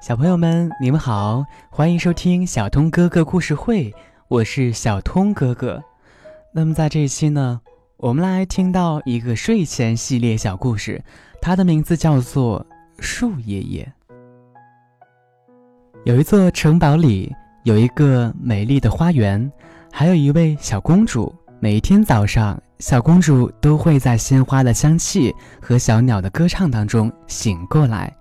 小朋友们，你们好，欢迎收听小通哥哥故事会，我是小通哥哥。那么在这一期呢，我们来听到一个睡前系列小故事，它的名字叫做《树爷爷》。有一座城堡里有一个美丽的花园，还有一位小公主。每一天早上，小公主都会在鲜花的香气和小鸟的歌唱当中醒过来。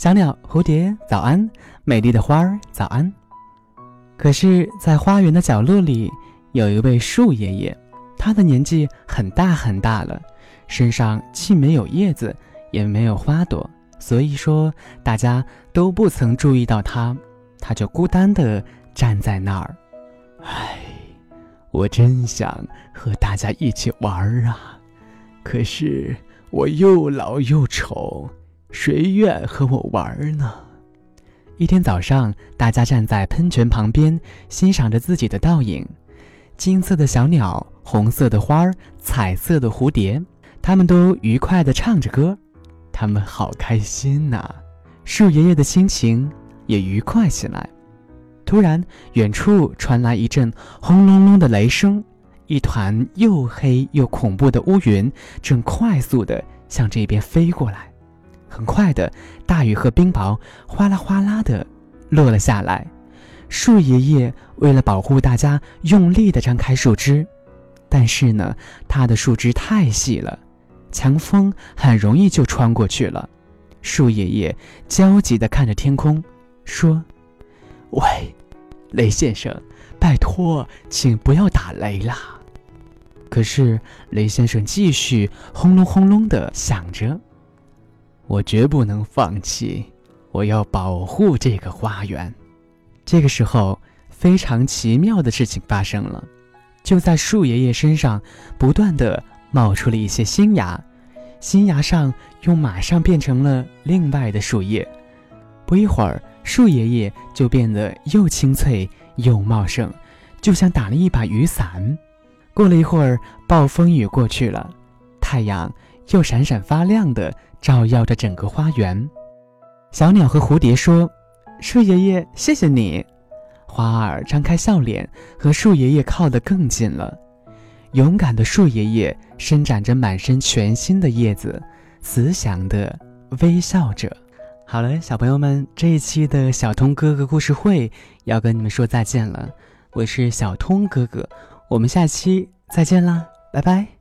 小鸟、蝴蝶，早安！美丽的花儿，早安！可是，在花园的角落里，有一位树爷爷，他的年纪很大很大了，身上既没有叶子，也没有花朵，所以说大家都不曾注意到他，他就孤单地站在那儿。唉，我真想和大家一起玩啊，可是我又老又丑。谁愿和我玩呢？一天早上，大家站在喷泉旁边，欣赏着自己的倒影。金色的小鸟，红色的花儿，彩色的蝴蝶，他们都愉快地唱着歌，他们好开心呐！树爷爷的心情也愉快起来。突然，远处传来一阵轰隆隆的雷声，一团又黑又恐怖的乌云正快速地向这边飞过来。很快的，大雨和冰雹哗啦哗啦的落了下来。树爷爷为了保护大家，用力的张开树枝，但是呢，他的树枝太细了，强风很容易就穿过去了。树爷爷焦急的看着天空，说：“喂，雷先生，拜托，请不要打雷啦。”可是雷先生继续轰隆轰隆的响着。我绝不能放弃，我要保护这个花园。这个时候，非常奇妙的事情发生了，就在树爷爷身上不断的冒出了一些新芽，新芽上又马上变成了另外的树叶。不一会儿，树爷爷就变得又青翠又茂盛，就像打了一把雨伞。过了一会儿，暴风雨过去了，太阳又闪闪发亮的。照耀着整个花园，小鸟和蝴蝶说：“树爷爷，谢谢你。”花儿张开笑脸，和树爷爷靠得更近了。勇敢的树爷爷伸展着满身全新的叶子，慈祥的微笑着。好了，小朋友们，这一期的小通哥哥故事会要跟你们说再见了。我是小通哥哥，我们下期再见啦，拜拜。